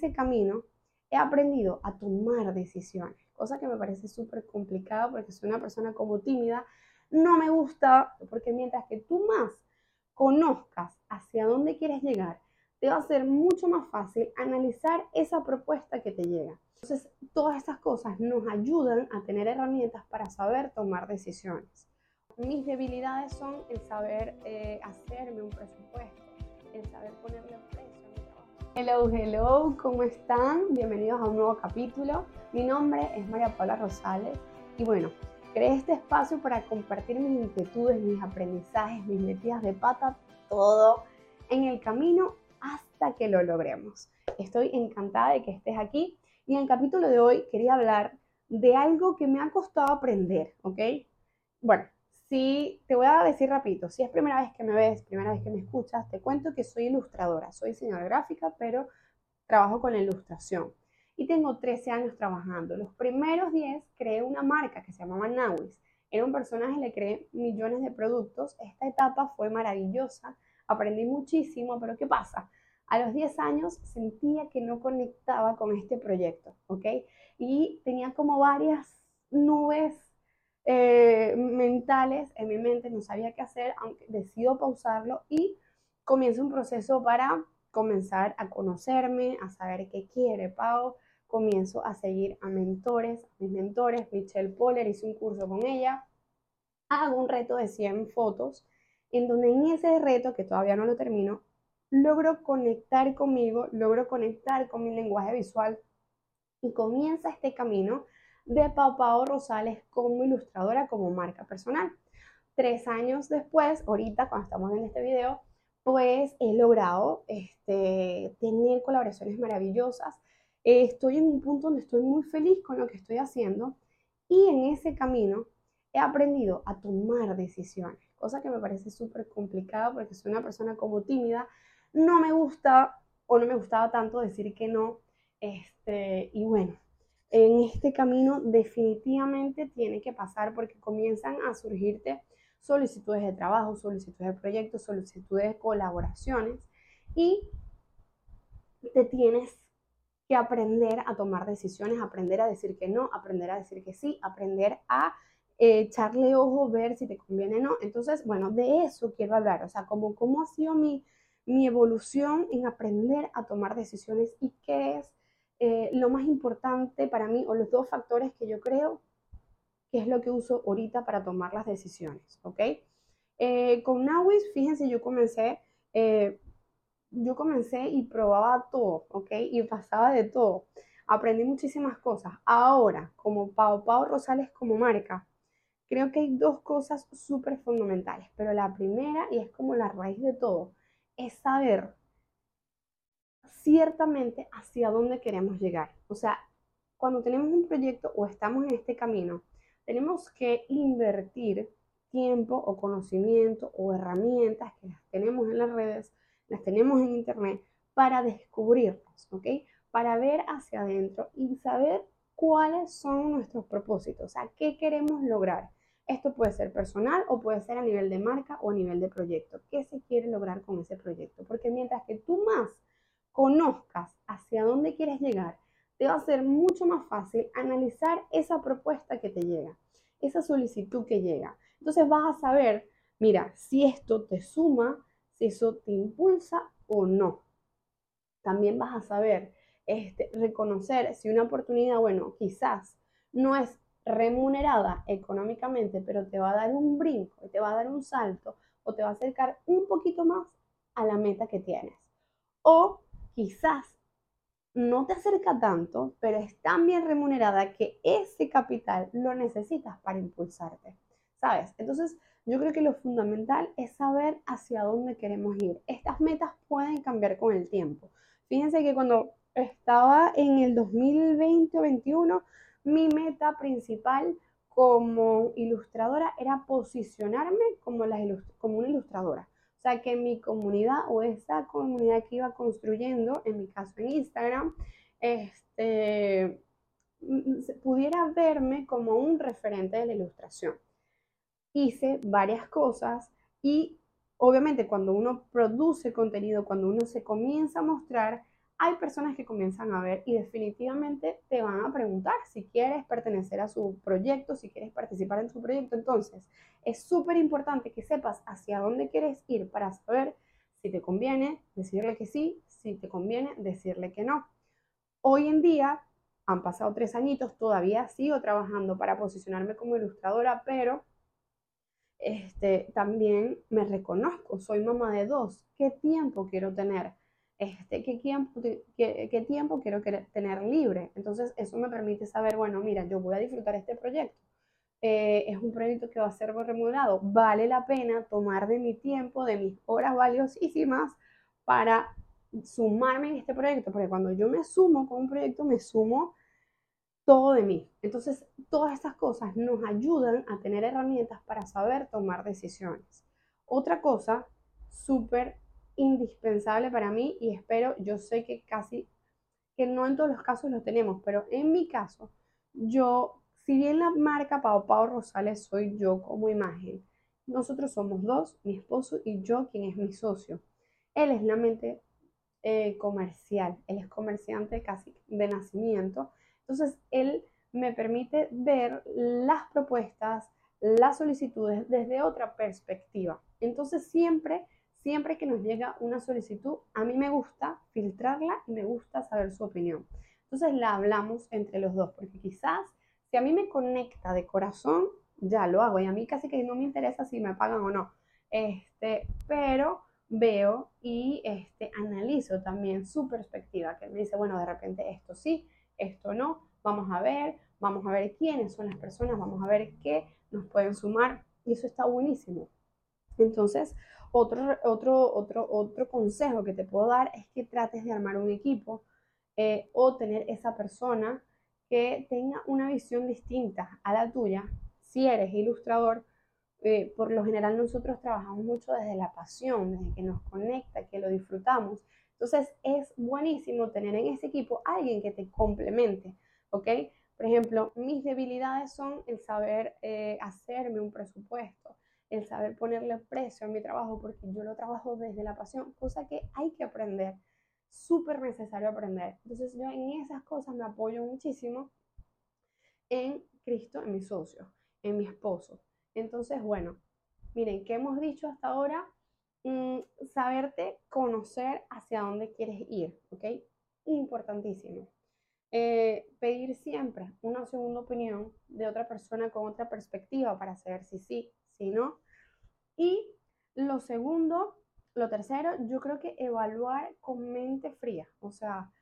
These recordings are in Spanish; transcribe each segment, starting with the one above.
ese camino he aprendido a tomar decisiones, cosa que me parece súper complicada porque soy una persona como tímida. No me gusta porque mientras que tú más conozcas hacia dónde quieres llegar, te va a ser mucho más fácil analizar esa propuesta que te llega. Entonces, todas estas cosas nos ayudan a tener herramientas para saber tomar decisiones. Mis debilidades son el saber eh, hacerme un presupuesto, el saber ponerle precio. Hello, hello, ¿cómo están? Bienvenidos a un nuevo capítulo. Mi nombre es María Paula Rosales y bueno, creé este espacio para compartir mis inquietudes, mis aprendizajes, mis metidas de pata, todo en el camino hasta que lo logremos. Estoy encantada de que estés aquí y en el capítulo de hoy quería hablar de algo que me ha costado aprender, ¿ok? Bueno, si te voy a decir rapidito, si es primera vez que me ves, primera vez que me escuchas, te cuento que soy ilustradora, soy diseñadora gráfica, pero trabajo con la ilustración. Y tengo 13 años trabajando. Los primeros 10 creé una marca que se llamaba Nawis. Era un personaje, le creé millones de productos. Esta etapa fue maravillosa, aprendí muchísimo, pero ¿qué pasa? a los 10 años sentía que no conectaba con este proyecto, ¿ok? Y tenía como varias nubes eh, mentales en mi mente, no sabía qué hacer, aunque decido pausarlo y comienzo un proceso para comenzar a conocerme, a saber qué quiere Pau, comienzo a seguir a mentores, mis mentores, Michelle Poller, hice un curso con ella, hago un reto de 100 fotos, en donde en ese reto, que todavía no lo termino, logro conectar conmigo, logro conectar con mi lenguaje visual y comienza este camino de Pau Rosales como ilustradora, como marca personal. Tres años después, ahorita cuando estamos en este video, pues he logrado este, tener colaboraciones maravillosas. estoy en un punto donde estoy muy feliz con lo que estoy haciendo y en ese camino he aprendido a tomar decisiones, cosa que me parece súper complicada porque soy una persona como tímida, no me gusta o no me gustaba tanto decir que no. Este, y bueno, en este camino definitivamente tiene que pasar porque comienzan a surgirte solicitudes de trabajo, solicitudes de proyectos, solicitudes de colaboraciones y te tienes que aprender a tomar decisiones, aprender a decir que no, aprender a decir que sí, aprender a eh, echarle ojo, ver si te conviene o no. Entonces, bueno, de eso quiero hablar, o sea, como cómo ha sido mi, mi evolución en aprender a tomar decisiones y qué es eh, lo más importante para mí o los dos factores que yo creo que es lo que uso ahorita para tomar las decisiones, ¿ok? Eh, con Nawis, fíjense, yo comencé, eh, yo comencé y probaba todo, ¿ok? Y pasaba de todo. Aprendí muchísimas cosas. Ahora, como Pau Pau Rosales como marca, creo que hay dos cosas súper fundamentales, pero la primera, y es como la raíz de todo, es saber ciertamente hacia dónde queremos llegar. O sea, cuando tenemos un proyecto o estamos en este camino, tenemos que invertir tiempo o conocimiento o herramientas que las tenemos en las redes, las tenemos en internet para descubrirnos, ¿ok? Para ver hacia adentro y saber cuáles son nuestros propósitos, o sea, qué queremos lograr. Esto puede ser personal o puede ser a nivel de marca o a nivel de proyecto. ¿Qué se quiere lograr con ese proyecto? Porque mientras que tú más conozcas hacia dónde quieres llegar, te va a ser mucho más fácil analizar esa propuesta que te llega, esa solicitud que llega. Entonces vas a saber, mira, si esto te suma, si eso te impulsa o no. También vas a saber este, reconocer si una oportunidad, bueno, quizás no es remunerada económicamente, pero te va a dar un brinco, te va a dar un salto o te va a acercar un poquito más a la meta que tienes. O quizás no te acerca tanto, pero es tan bien remunerada que ese capital lo necesitas para impulsarte. ¿Sabes? Entonces, yo creo que lo fundamental es saber hacia dónde queremos ir. Estas metas pueden cambiar con el tiempo. Fíjense que cuando estaba en el 2020-2021, mi meta principal como ilustradora era posicionarme como, como una ilustradora. O sea, que mi comunidad o esa comunidad que iba construyendo, en mi caso en Instagram, este, pudiera verme como un referente de la ilustración. Hice varias cosas y obviamente cuando uno produce contenido, cuando uno se comienza a mostrar, hay personas que comienzan a ver y definitivamente te van a preguntar si quieres pertenecer a su proyecto, si quieres participar en su proyecto. Entonces, es súper importante que sepas hacia dónde quieres ir para saber si te conviene decirle que sí, si te conviene decirle que no. Hoy en día, han pasado tres añitos, todavía sigo trabajando para posicionarme como ilustradora, pero este, también me reconozco, soy mamá de dos. ¿Qué tiempo quiero tener? Este, ¿qué, tiempo, qué, tiempo quiero tener libre? Entonces, eso me permite saber, bueno, mira, yo voy a disfrutar este proyecto. Eh, es un proyecto que va a ser remunerado. Vale la pena tomar de mi tiempo, de mis horas valiosísimas para sumarme en este proyecto, porque cuando yo me sumo con un proyecto, me sumo todo de mí. Entonces, todas estas cosas nos ayudan a tener herramientas para saber tomar decisiones. Otra cosa súper indispensable para mí y espero, yo sé que casi, que no en todos los casos lo tenemos, pero en mi caso, yo, si bien la marca Pau Pau Rosales soy yo como imagen, nosotros somos dos, mi esposo y yo, quien es mi socio. Él es la mente eh, comercial, él es comerciante casi de nacimiento entonces, él me permite ver las propuestas, las solicitudes desde otra perspectiva. Entonces, siempre, siempre que nos llega una solicitud, a mí me gusta filtrarla y me gusta saber su opinión. Entonces, la hablamos entre los dos, porque quizás si a mí me conecta de corazón, ya lo hago y a mí casi que no me interesa si me pagan o no. Este, pero veo y este, analizo también su perspectiva, que me dice, bueno, de repente esto sí, esto no, vamos a ver, vamos a ver quiénes son las personas, vamos a ver qué nos pueden sumar y eso está buenísimo. Entonces, otro, otro, otro, otro consejo que te puedo dar es que trates de armar un equipo eh, o tener esa persona que tenga una visión distinta a la tuya. Si eres ilustrador, eh, por lo general nosotros trabajamos mucho desde la pasión, desde que nos conecta, que lo disfrutamos. Entonces es buenísimo tener en ese equipo alguien que te complemente, ¿ok? Por ejemplo, mis debilidades son el saber eh, hacerme un presupuesto, el saber ponerle precio a mi trabajo, porque yo lo trabajo desde la pasión, cosa que hay que aprender, súper necesario aprender. Entonces yo en esas cosas me apoyo muchísimo en Cristo, en mi socio, en mi esposo. Entonces, bueno, miren, ¿qué hemos dicho hasta ahora? Mm, saberte conocer hacia dónde quieres ir, ¿ok? Importantísimo. Eh, pedir siempre una segunda opinión de otra persona con otra perspectiva para saber si sí, no. Y lo segundo, lo tercero, yo creo que evaluar con mente fría. O sea,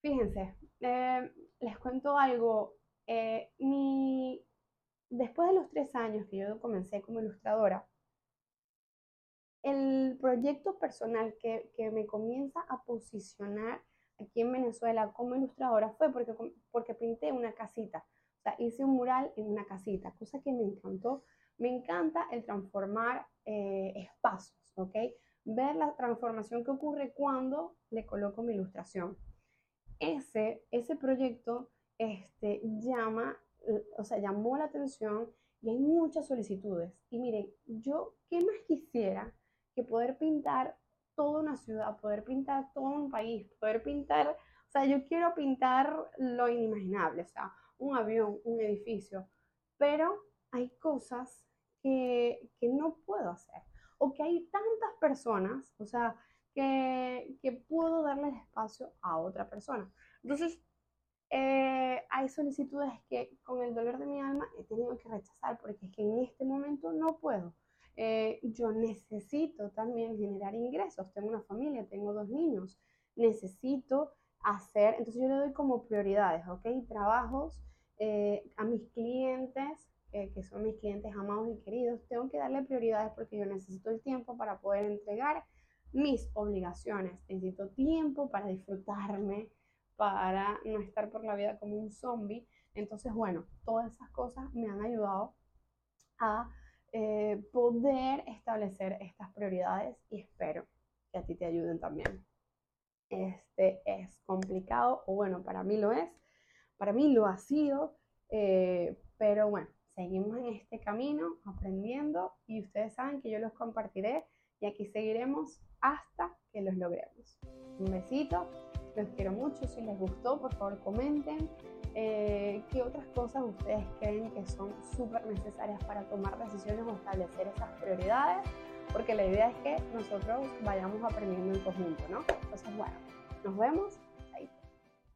fíjense, eh, les cuento algo. Eh, mi, después de los tres años que yo comencé como ilustradora, el proyecto personal que, me comienza a posicionar aquí en Venezuela como ilustradora fue porque, porque pinté una casita. Sea, hice un mural en una casita, cosa que me encantó. Me encanta el transformar eh, espacios, ¿ok? Ver la transformación que ocurre cuando le coloco mi ilustración. Ese, ese proyecto este, llama, o sea, llamó la atención y hay muchas solicitudes. Y miren, yo, ¿qué más quisiera que poder pintar toda una ciudad, poder pintar todo un país, poder pintar, o sea, yo quiero pintar lo inimaginable, o sea, un avión, un edificio, pero hay cosas que, que no puedo hacer, o que hay tantas personas, o sea, que, que puedo darle espacio a otra persona. Entonces, eh, hay solicitudes que con el dolor de mi alma he tenido que rechazar porque es que en este momento no puedo. Eh, yo necesito también generar ingresos, tengo una familia, tengo dos niños, necesito hacer, entonces yo le doy como prioridades, ¿ok? Trabajos eh, a mis clientes, que son mis clientes amados y queridos, tengo que darle prioridades porque yo necesito el tiempo para poder entregar mis obligaciones, necesito tiempo para disfrutarme, para no estar por la vida como un zombie. Entonces, bueno, todas esas cosas me han ayudado a eh, poder establecer estas prioridades y espero que a ti te ayuden también. Este es complicado, o bueno, para mí lo es, para mí lo ha sido, eh, pero bueno, seguimos en este camino aprendiendo y ustedes saben que yo los compartiré y aquí seguiremos hasta que los logremos. Un besito Los quiero mucho. Si les gustó, por favor comenten. Eh, ¿Qué otras cosas ustedes creen que son súper necesarias para tomar decisiones o establecer esas prioridades? Porque la idea es que nosotros vayamos aprendiendo en conjunto, ¿no? Entonces, bueno, nos vemos